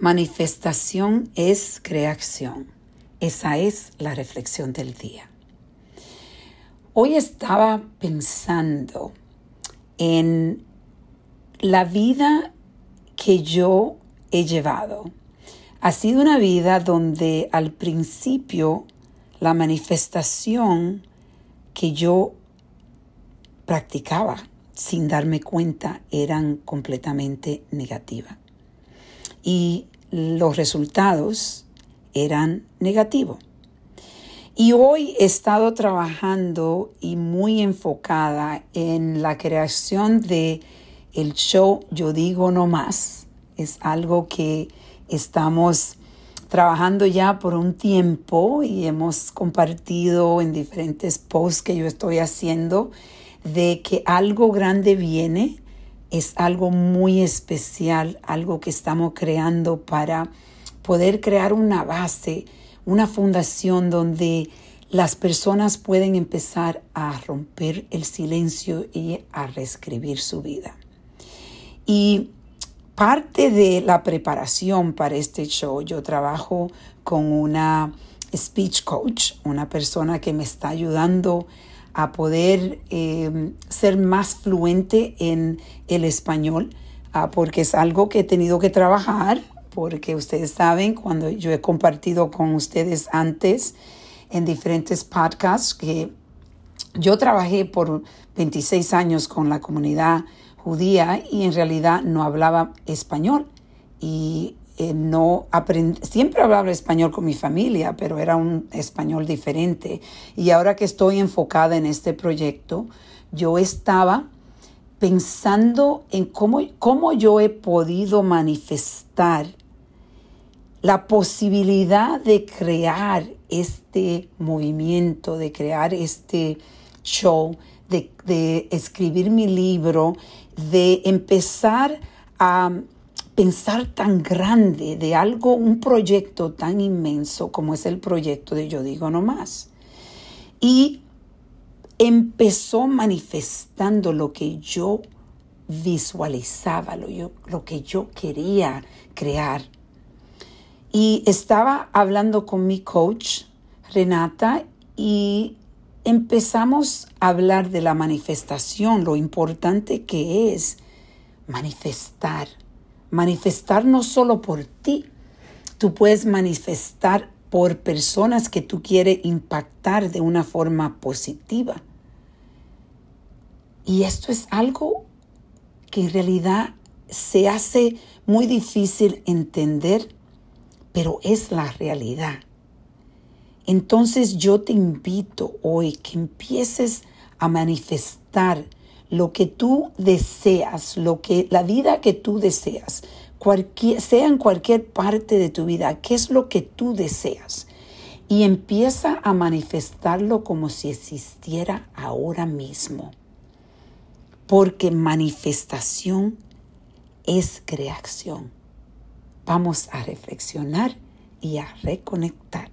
Manifestación es creación. Esa es la reflexión del día. Hoy estaba pensando en la vida que yo he llevado. Ha sido una vida donde al principio la manifestación que yo practicaba sin darme cuenta eran completamente negativas. Y los resultados eran negativos. Y hoy he estado trabajando y muy enfocada en la creación de el show Yo digo no más. Es algo que estamos trabajando ya por un tiempo y hemos compartido en diferentes posts que yo estoy haciendo de que algo grande viene, es algo muy especial, algo que estamos creando para poder crear una base, una fundación donde las personas pueden empezar a romper el silencio y a reescribir su vida. Y parte de la preparación para este show, yo trabajo con una speech coach, una persona que me está ayudando a poder eh, ser más fluente en el español, ah, porque es algo que he tenido que trabajar porque ustedes saben, cuando yo he compartido con ustedes antes en diferentes podcasts, que yo trabajé por 26 años con la comunidad judía y en realidad no hablaba español. Y eh, no siempre hablaba español con mi familia, pero era un español diferente. Y ahora que estoy enfocada en este proyecto, yo estaba pensando en cómo, cómo yo he podido manifestar la posibilidad de crear este movimiento, de crear este show, de, escribir mi libro, de empezar a pensar tan grande de algo, un proyecto tan inmenso como es el proyecto de Yo Digo No Más. Y empezó manifestando lo que yo visualizaba, lo, lo que yo quería crear y estaba hablando con mi coach, Renata, y empezamos a hablar de la manifestación, lo importante que es manifestar. Manifestar no solo por ti, tú puedes manifestar por personas que tú quieres impactar de una forma positiva. Y esto es algo que en realidad se hace muy difícil entender pero es la realidad. Entonces yo te invito hoy que empieces a manifestar lo que tú deseas, lo que la vida que tú deseas, sea en cualquier parte de tu vida, qué es lo que tú deseas. Y empieza a manifestarlo como si existiera ahora mismo. Porque manifestación es creación. Vamos a reflexionar y a reconectar.